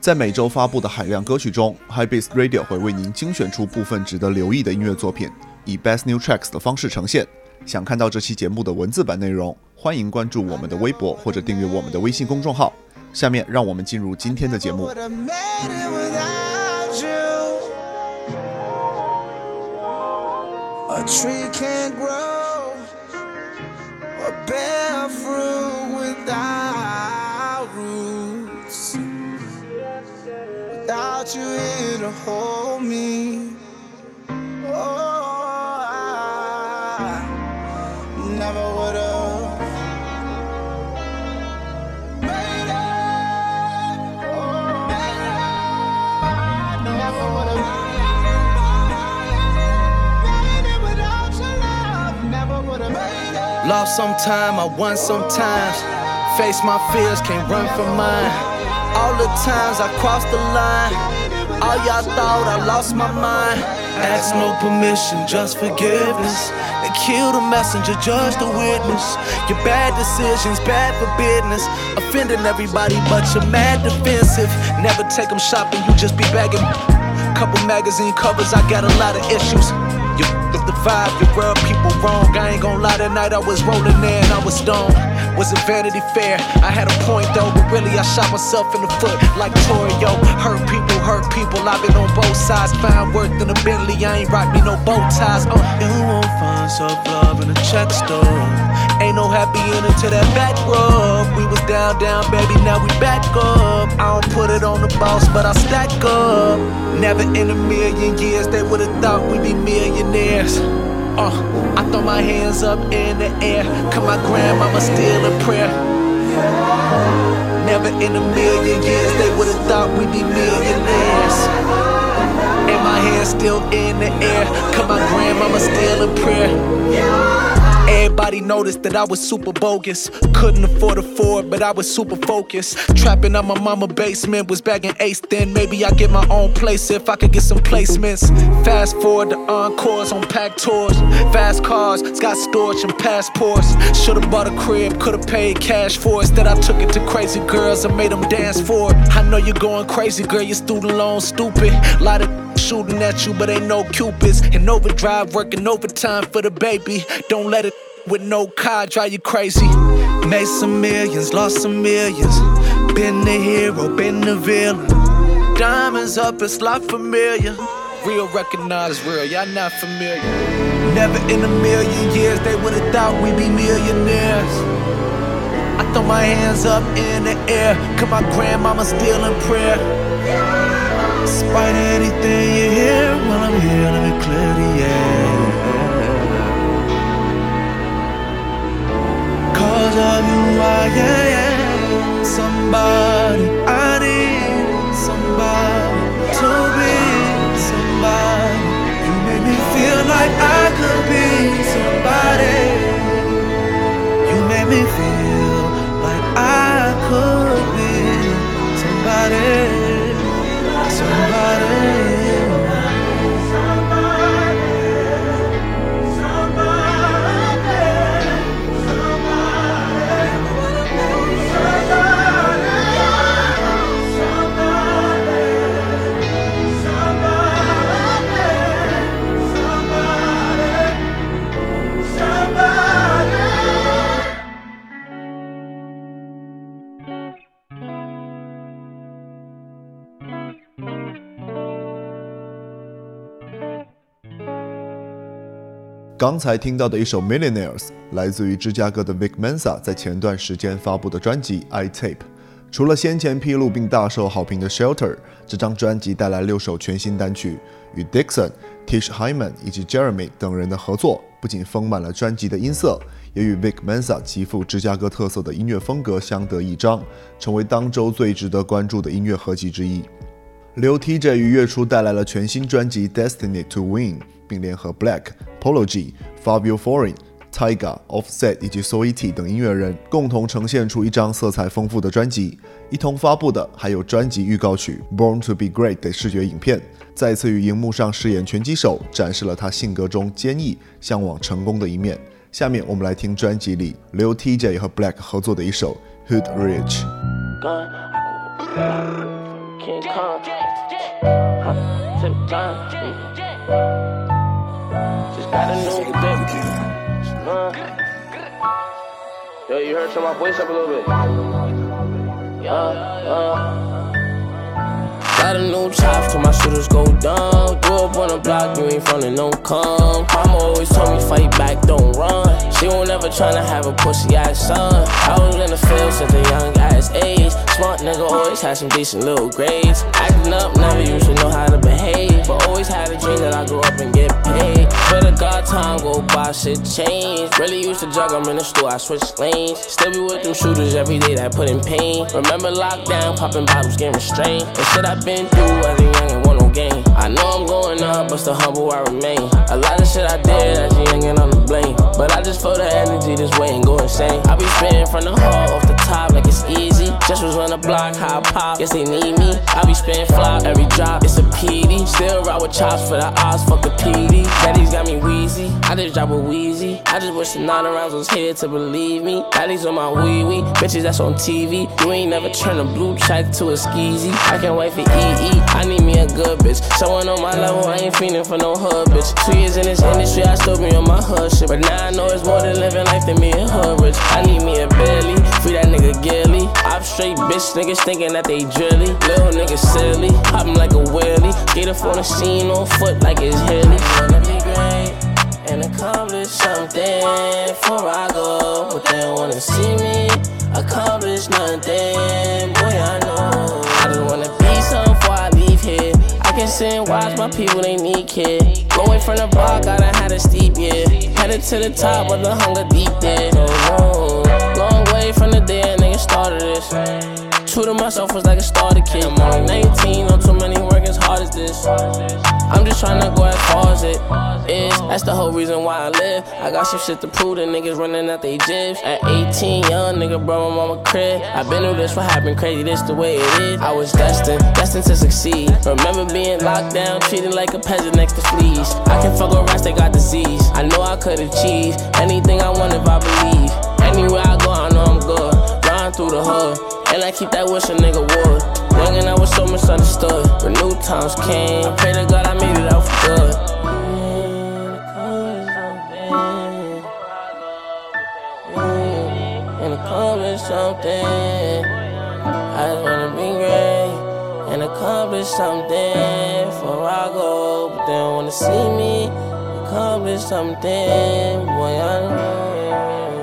在每周发布的海量歌曲中，High Beats Radio 会为您精选出部分值得留意的音乐作品，以 Best New Tracks 的方式呈现。想看到这期节目的文字版内容，欢迎关注我们的微博或者订阅我们的微信公众号。下面让我们进入今天的节目。A tree can't grow or bear Without you here to hold me. Oh, I never would have. Made it. Oh, made it. Never would have. Lost sometime, I won sometimes. Face my fears, can't run from mine. All the times I crossed the line, all y'all thought I lost my mind. Ask no permission, just forgiveness. They kill the messenger, judge the witness. Your bad decisions, bad for business. Offending everybody, but you're mad defensive. Never take them shopping, you just be begging. Couple magazine covers, I got a lot of issues. You f the vibe, you rub people wrong. I ain't gon' lie, that night I was rolling there and I was stoned. Was it Vanity Fair? I had a point though, but really I shot myself in the foot like Torio. Hurt people, hurt people. I've been on both sides. Find worth in a Bentley, I ain't rock me no bow ties. Uh, you won't find self love in a check store. Ain't no happy ending to that back rub. We was down, down, baby, now we back up. I don't put it on the boss, but I stack up. Never in a million years they would've thought we'd be millionaires. Uh, I throw my hands up in the air, cause my grandmama still in prayer. Never in a million years they would've thought we'd be millionaires. And my hands still in the air, cause my grandmama still in prayer. Everybody noticed that I was super bogus. Couldn't afford a Ford, but I was super focused. Trapping on my mama basement was back in Ace. Then maybe I get my own place if I could get some placements. Fast forward to encores on packed tours. Fast cars, got storage and passports. Should've bought a crib, could've paid cash for it. Instead, I took it to crazy girls and made them dance for it. I know you're going crazy, girl. Your student loan stupid. Lot of shooting at you, but ain't no cupids. And overdrive, working overtime for the baby. Don't let it with no car drive you crazy. Made some millions, lost some millions. Been the hero, been the villain. Diamonds up, it's like familiar. Real recognize real, y'all not familiar. Never in a million years they would've thought we'd be millionaires. Throw my hands up in the air, cause my grandmama still in prayer. Despite anything you hear, while I'm here, let me clear the air. Cause of you, I am somebody. I need somebody to be somebody. You make me feel like I could be somebody. Somebody. 刚才听到的一首《Millionaires》来自于芝加哥的 Vic Mensa 在前段时间发布的专辑《I Tape》。除了先前披露并大受好评的《Shelter》，这张专辑带来六首全新单曲，与 Dixon、Tish Hyman 以及 Jeremy 等人的合作，不仅丰满了专辑的音色，也与 Vic Mensa 极富芝加哥特色的音乐风格相得益彰，成为当周最值得关注的音乐合集之一。Lil TJ 于月初带来了全新专辑《Destiny to Win》，并联合 Black、Polo G、Fabio Foreign、Tyga、Offset 以及 Soiti 等音乐人，共同呈现出一张色彩丰富的专辑。一同发布的还有专辑预告曲《Born to Be Great》的视觉影片。再次与荧幕上饰演拳击手，展示了他性格中坚毅、向往成功的一面。下面我们来听专辑里 Lil TJ 和 Black 合作的一首《Hood Rich》。King Kong. Huh, to the gun. Just got a new dick. Uh. Yo, you heard some of my voice up a little bit. Yeah, uh. Got a new chops till my shooters go down. Grew up on the block, you ain't from the no come. Mama always told me fight back, don't run. She won't ever tryna have a pussy ass son. I was in the field since a young ass age. Smart nigga always had some decent little grades. Acting up, never used to know how to behave. But always had a dream that I grow up and get paid. But the God time go by, shit change. Really used to jug, I'm in the store, I switch lanes. Still be with them shooters every day that put in pain. Remember lockdown, popping bottles, getting restrained. And shit I been been through as a young and want no game. I know I'm going up, but still humble I remain. A lot of shit I did as a young and I'm to blame. But I just feel the energy this way and go insane. I be spitting from the heart off the top like it's easy. Just was on the block, I pop, guess they need me. I be spitting flop every with chops for the odds, fuck the PD. Daddy's got me wheezy, I just drop a wheezy. I just wish the nine rounds was here to believe me. Daddy's on my wee wee, bitches that's on TV. You ain't never turn a blue check to a skeezy. I can't wait for EE, I need me a good bitch. Someone on my level, I ain't feeling for no hood bitch. Two years in this industry, I still be on my hood shit. But now I know it's more than living life than me and hood rich. I need me a belly, free that nigga Gilly. I'm straight bitch niggas thinking that they drilly. Little niggas silly, hopping like a wheelie. Get up on the scene on foot like it's hilly. Wanna be great and accomplish something before I go. But they don't wanna see me accomplish nothing. Boy, I know. I just wanna be something before I leave here. I can sit and watch my people, they need kid. Going from the I done had a steep, yeah. Headed to the top, but the hunger deep there. No, no. Long way from the day a nigga started this. True to myself was like a starter kid. I'm only 19, on too many work as hard as this. I'm just trying to go as far as it is. That's the whole reason why I live. I got some shit to prove. The niggas running out they jibs. At 18, young nigga, bro, my mama crib. i been through this, what happened crazy, this the way it is. I was destined, destined to succeed. Remember being locked down, treated like a peasant next to fleas. I can fuck with rats, they got disease. I know I could achieve anything I want if I believe. Anywhere I go, I know I'm good. Run through the hood, and I keep that wish a nigga would. Young I was so misunderstood, but new times came. I pray to God I made it out for good. And accomplish something. I just wanna be great and accomplish something before I go. But they don't wanna see me accomplish something. Boy, I know.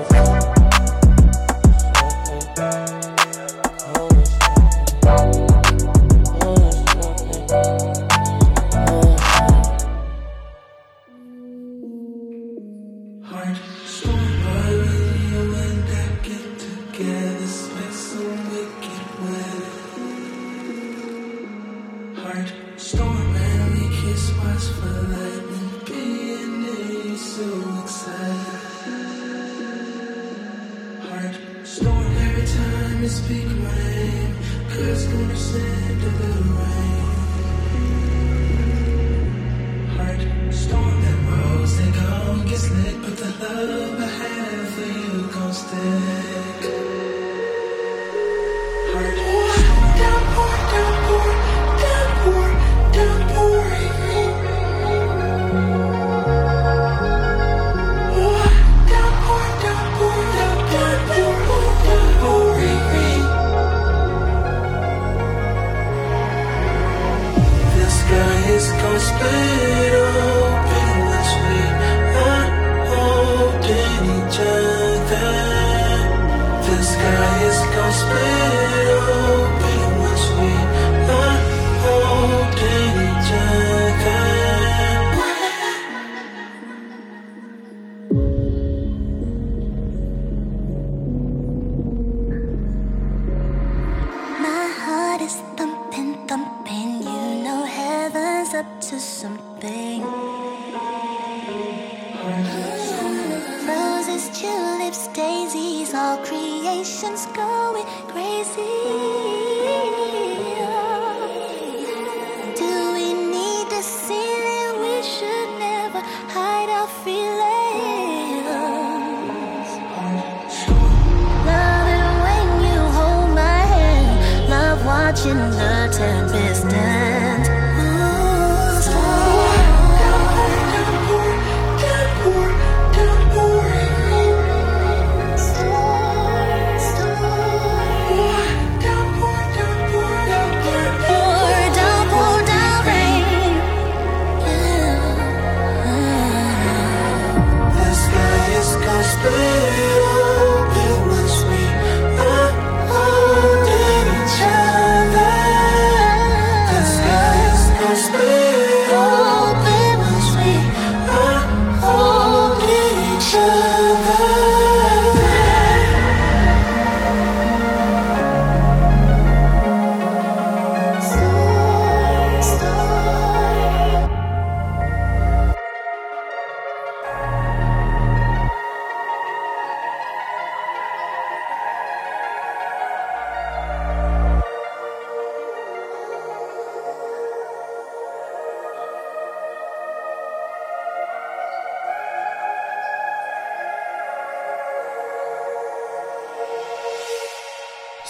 Love it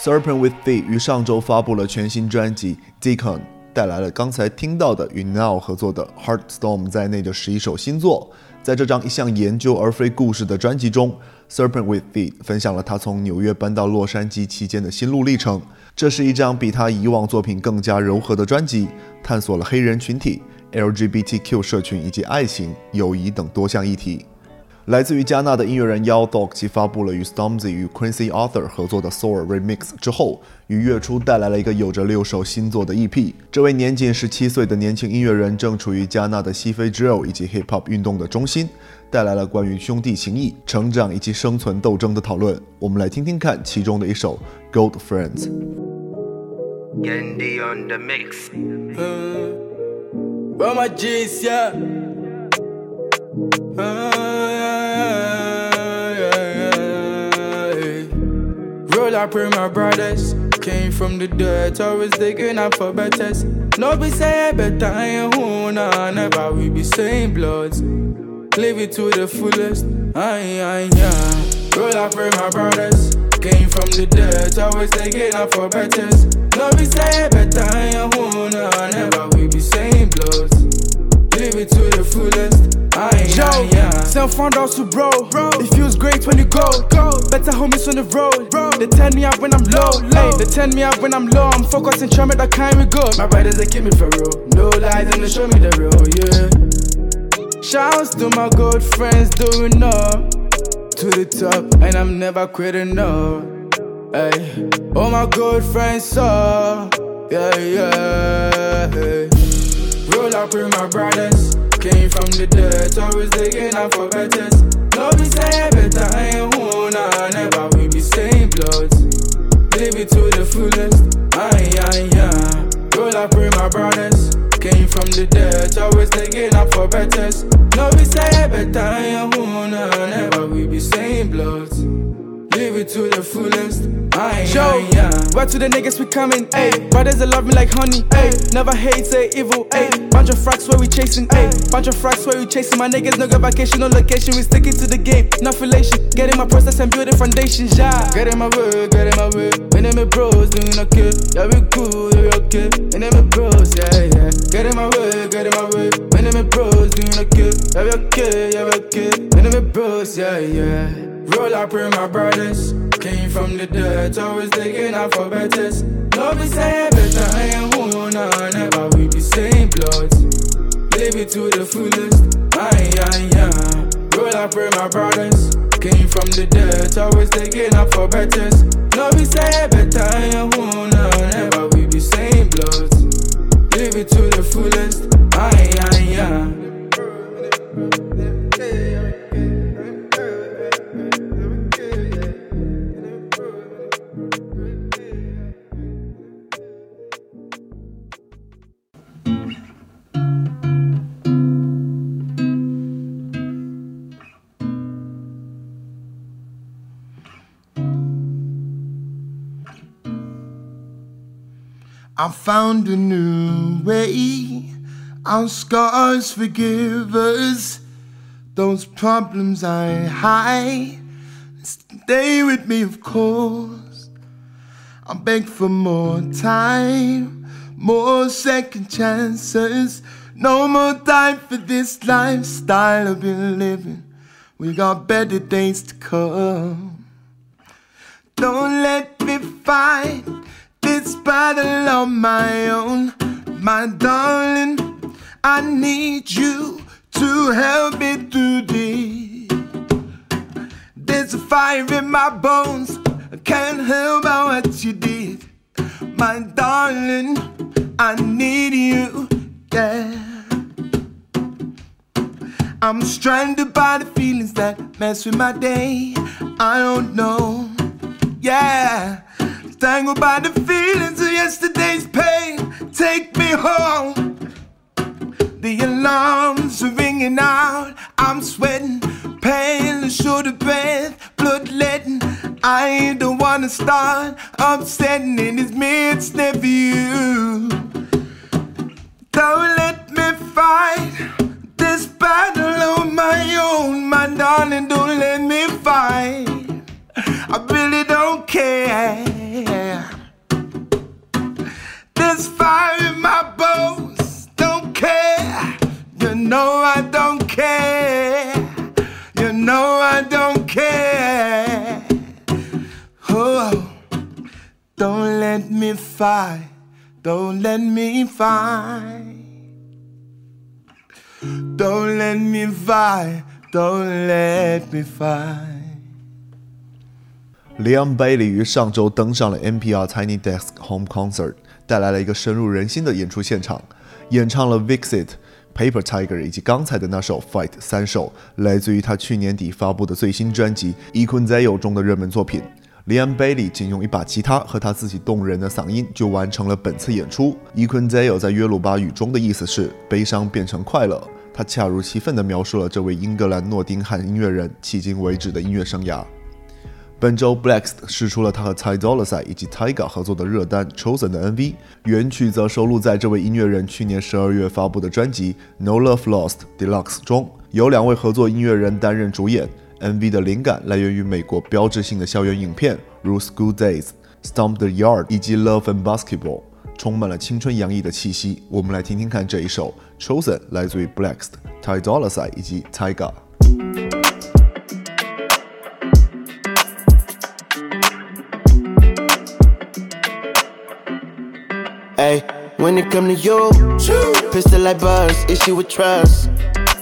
Serpent with Thee 于上周发布了全新专辑《Deacon》，带来了刚才听到的与 Now 合作的 Heartstorm 在内的十一首新作。在这张一项研究而非故事的专辑中，Serpent with Thee 分享了他从纽约搬到洛杉矶期间的心路历程。这是一张比他以往作品更加柔和的专辑，探索了黑人群体、LGBTQ 社群以及爱情、友谊等多项议题。来自于加纳的音乐人 Yao Dog 其发布了与 Stormzy 与 Quincy Arthur 合作的 Soul Remix 之后，于月初带来了一个有着六首新作的 EP。这位年仅十七岁的年轻音乐人正处于加纳的西非 Drill 以及 Hip Hop 运动的中心，带来了关于兄弟情谊、成长以及生存斗争的讨论。我们来听听看其中的一首 Gold Friends。Roll up with my brothers. Came from the dirt, always digging up for betters. No be say better, I ain't who nah, never we be same bloods. Live it to the fullest, aye, aye, yeah. Roll up with my brothers. Came from the dirt, always digging up for betters. No be say better, I ain't who nah, never we be same bloods. Live it to the fullest. Aye, Yo, aye, yeah. send found out to bro. It feels great when you go. go. Better homies on the road. Bro. They turn me up when I'm low. Ay, they turn me up when I'm low. I'm focusing, trying to that kind we go. My brothers they keep me for real. No lies and they show me the real, yeah. Shouts to my good friends doing up to the top, and I'm never quitting no. Hey, all my good friends saw, yeah, yeah. Hey. Roll up with my brothers. Came from the dirt, always digging up for betters. No be say better, I ain't who nah, never we be same bloods. Live it to the fullest, aye, aye, yeah. Roll up with my brothers. Came from the dirt, always digging up for betters. No be say better, I ain't who nah, never we be same bloods. Live it to the fullest, Yo, aye, yeah. where to the niggas we coming, ayy. Brothers that love me like honey, ayy. Never hate, say evil, ayy. Bunch of fracks where we chasing, ayy. Bunch of fracks where we chasing. My niggas no go vacation, no location. We sticking to the game, no affiliation. Getting my process and build building foundations, yeah. Get in my way, get in my way. My name is bros, doing okay. Yeah, we cool, yeah, we okay. My name is bros, yeah, yeah. Get in my way, get in my way. My name is bros, doing okay. Yeah, we okay, yeah, we okay. My name is bros, yeah, yeah. Roll up with my brothers. Dirt, always for betters. No be say I found a new way. Our scars forgive us. Those problems I hide stay with me, of course. I beg for more time, more second chances. No more time for this lifestyle I've been living. We got better days to come. Don't let me fight this battle on my own, my darling. I need you to help me through this. There's a fire in my bones. I can't help out what you did, my darling. I need you, yeah. I'm stranded by the feelings that mess with my day. I don't know, yeah. Tangled by the feelings of yesterday's pain. Take me home. The alarms are ringing out. I'm sweating, pain, short of breath, bloodletting. I don't wanna start upsetting in this midst of you. Don't let me fight this battle on my own, my darling. Don't let me fight. I really don't care. There's fire in my bones. Don't care. You know I don't care. You know I don't care. Oh, don't let me fight. Don't let me fight. Don't let me fight. Don't let me fight. Leon Bailey 于上周登上了 NPR Tiny Desk Home Concert，带来了一个深入人心的演出现场，演唱了《Vixit》、《Paper Tiger》以及刚才的那首《Fight》三首，来自于他去年底发布的最新专辑《e q u i n z e o 中的热门作品。Leon Bailey 仅用一把吉他和他自己动人的嗓音就完成了本次演出。e q u i n z e o 在约鲁巴语中的意思是“悲伤变成快乐”，他恰如其分地描述了这位英格兰诺丁汉音乐人迄今为止的音乐生涯。本周 Blacks 试出了他和 Ty Dolla Sign 以及 Tyga 合作的热单 Chosen 的 MV，原曲则收录在这位音乐人去年十二月发布的专辑 No Love Lost Deluxe 中，由两位合作音乐人担任主演。MV 的灵感来源于美国标志性的校园影片，如 School Days、Stomp the Yard 以及 Love and Basketball，充满了青春洋溢的气息。我们来听听看这一首 Chosen，来自于 Blacks、Ty Dolla Sign 以及 Tyga。Hey, when it come to you, pistol like buzz, issue with trust.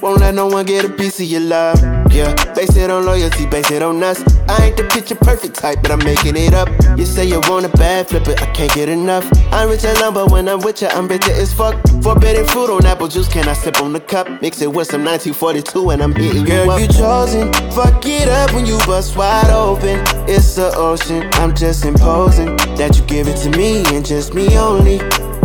Won't let no one get a piece of your love. Yeah, base it on loyalty, base it on us. I ain't the picture perfect type, but I'm making it up. You say you want a bad flip it, I can't get enough. I'm rich and lumber when I'm with you, I'm bitter as fuck. Forbidden fruit on apple juice, can I sip on the cup? Mix it with some 1942 and I'm hitting Girl, you up. you chosen. Fuck it up when you bust wide open. It's the ocean, I'm just imposing that you give it to me and just me only.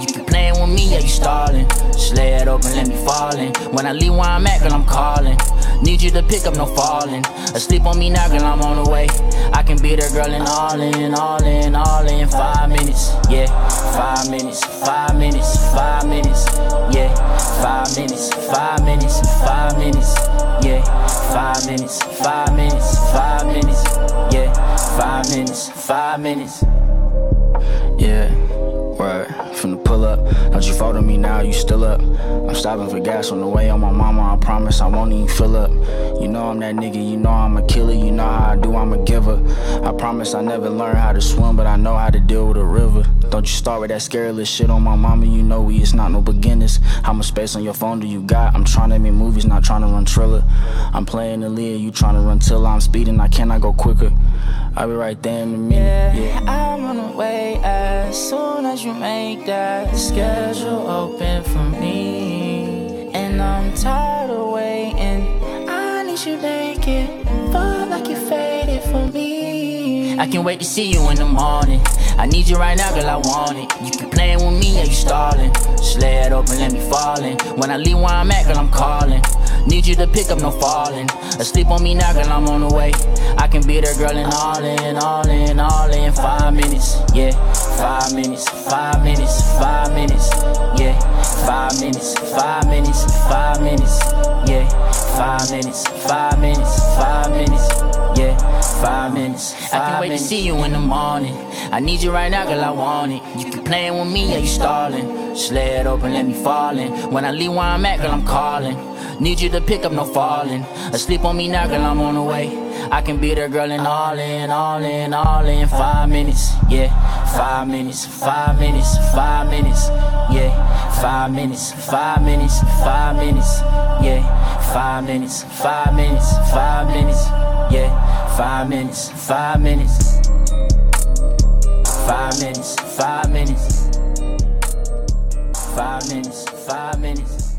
You keep playing with me, yeah, you stalling. Just lay it open, let me fall in. When I leave where I'm at, girl, I'm calling. Need you to pick up, no falling. Asleep on me now, girl, I'm on the way. I can be there, girl, and all in, all in, all in. Five minutes, yeah. Five minutes, five minutes, five minutes, yeah. Five minutes, five minutes, five minutes, yeah. Five minutes, five minutes, five minutes, yeah. Five minutes, five minutes. Yeah, right. From the pull up. Don't you follow me now, you still up. I'm stopping for gas on the way on my mama, I promise I won't even fill up. You know I'm that nigga, you know I'm a killer, you know how I do, I'm a giver. I promise I never learned how to swim, but I know how to deal with a river. Don't you start with that scary shit on my mama, you know we is not no beginners. How much space on your phone do you got? I'm trying to make movies, not trying to run Triller. I'm playing the lead, you trying to run till I'm speeding, I cannot go quicker. I'll be right there in a minute. Yeah, I'm on the way as soon as make that schedule open for me. And I'm tired of waiting. I need you naked, I can't wait to see you in the morning. I need you right now, girl, I want it. You keep playing with me, yeah, you stalling. It open, let me fall in. When I leave where I'm at, girl, I'm calling. Need you to pick up, no falling. Asleep on me now, girl, I'm on the way. I can be there, girl, and all in, all in, all in. Five minutes, yeah. Five minutes, five minutes, five minutes, yeah. Five minutes, five minutes, five minutes, yeah. Five minutes, five minutes, five minutes, yeah. Five minutes. Five I can't wait to see you in the morning. I need you right now, girl, I want it. You keep playing with me, yeah, you stalling. It open, let me fall in. When I leave where I'm at, girl, I'm calling. Need you to pick up, no falling. Asleep on me now, girl, I'm on the way. I can be there, girl, and all in, all in, all in. Five minutes, yeah. Five minutes, five minutes, five minutes, yeah. Five minutes, five minutes, five minutes, yeah. Five minutes, five minutes, five minutes, yeah. Five minutes, five minutes. Five minutes, five minutes. Five minutes, five minutes.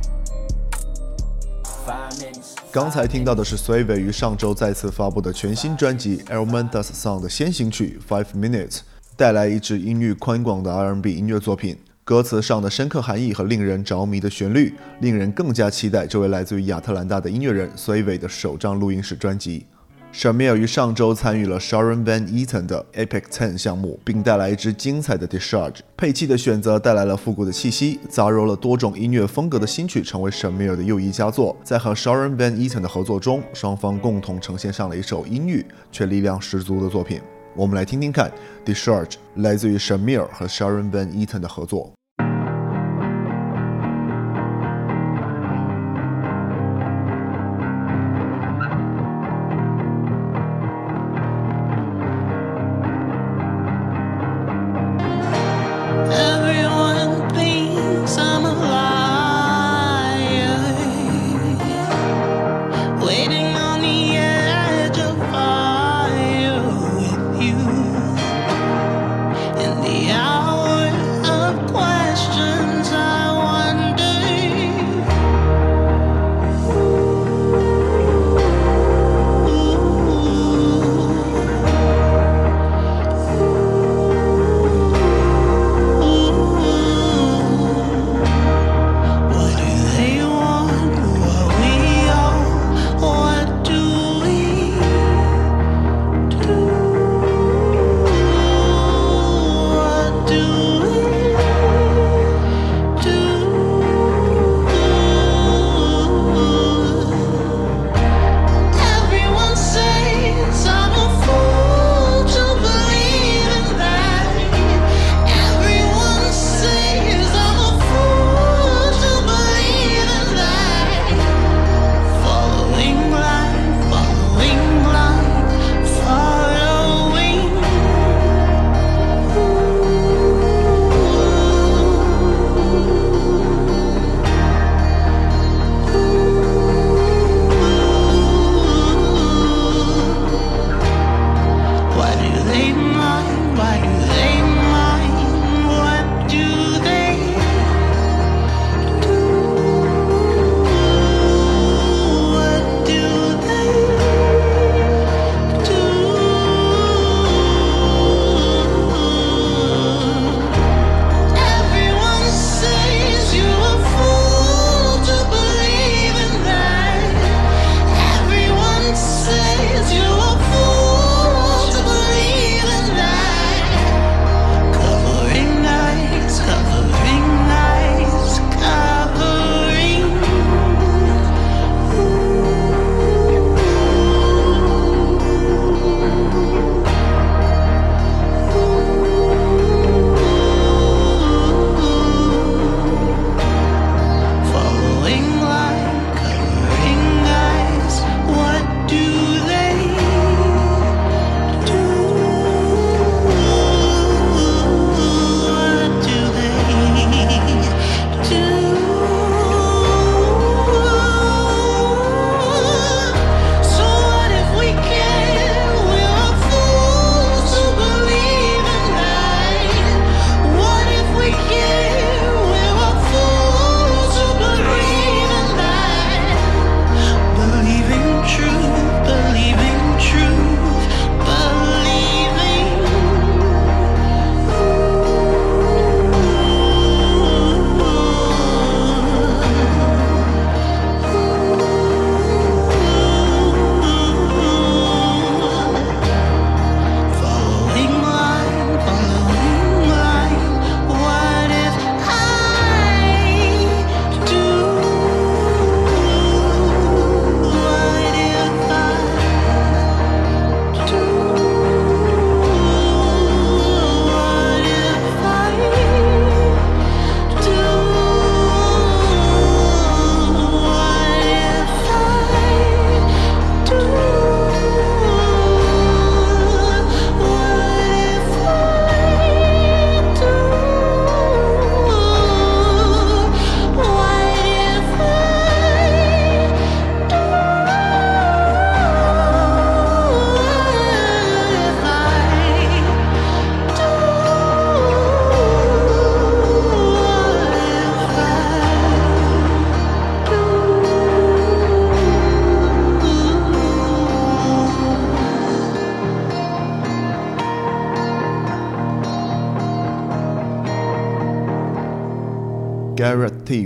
Five minutes. 刚才听到的是 Sway 于上周再次发布的全新专辑《Elman Does Song》的先行曲《Five Minutes》，带来一支音域宽广的 R&B 音乐作品。歌词上的深刻含义和令人着迷的旋律，令人更加期待这位来自于亚特兰大的音乐人 Sway 的首张录音室专辑。Shamir 于上周参与了 Sharon Van Eaton 的 Epic Ten 项目，并带来一支精彩的 Discharge。配器的选择带来了复古的气息，杂糅了多种音乐风格的新曲成为 Shamir 的又一佳作。在和 Sharon Van Eaton 的合作中，双方共同呈现上了一首阴郁却力量十足的作品。我们来听听看 Discharge 来自于 Shamir 和 Sharon Van Eaton 的合作。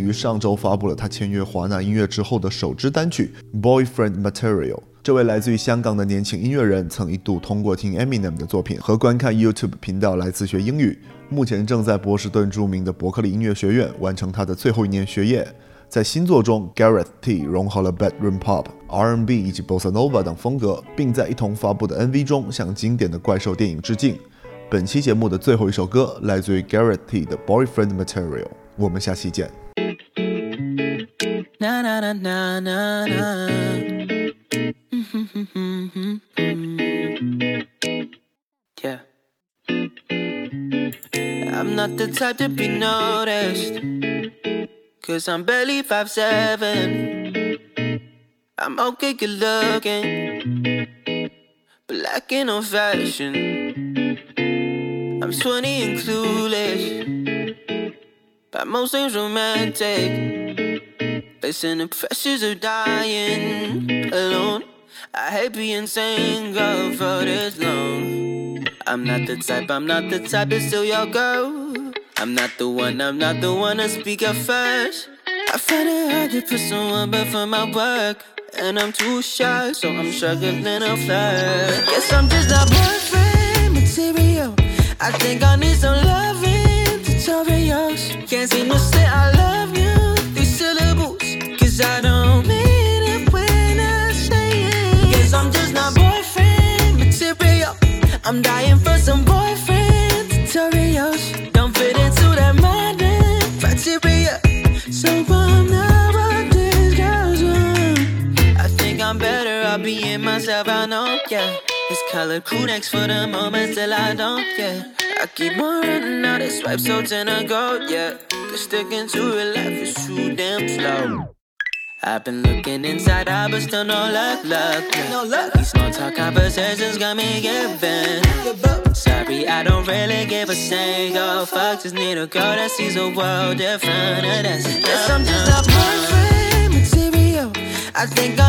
于上周发布了他签约华纳音乐之后的首支单曲《Boyfriend Material》。这位来自于香港的年轻音乐人曾一度通过听 Eminem 的作品和观看 YouTube 频道来自学英语。目前正在波士顿著名的伯克利音乐学院完成他的最后一年学业。在新作中，Garrett T 融合了 bedroom pop、R&B 以及 bossa nova 等风格，并在一同发布的 MV 中向经典的怪兽电影致敬。本期节目的最后一首歌来自于 Garrett T 的 Boyfriend Material。我们下期见。Na na na na na na. Mm-hmm, mm-hmm, mm-hmm, yeah. I'm not the type to be noticed. Cause I'm barely five seven. I'm okay good looking. Black and old fashioned. I'm 20 and clueless. But most things romantic. Facing the pressures of dying alone. I hate being single for this long. I'm not the type, I'm not the type to steal your girl. I'm not the one, I'm not the one to speak up first. I find it hard to put someone before my work. And I'm too shy, so I'm struggling to flirt. Guess I'm just not boyfriend material. I think I need some loving tutorials. Can't seem to say I love you. Cause I don't mean it when I say it. Guess I'm just not boyfriend material. I'm dying for some boyfriend tutorials. Don't fit into that modern criteria. So I'm not what these girls want. I think I'm better off being myself, I know, yeah. It's color crew next for the moment till I don't, yeah. I keep on running out of swipes, so tend to go, yeah. Cause sticking to real life is too damn slow. I've been looking inside out, but still no luck, luck. No luck. These small talk conversations got me giving. Sorry, I don't really give a single fuck. Just need a girl that sees the world different. And that's Guess I'm just a boyfriend material. I think I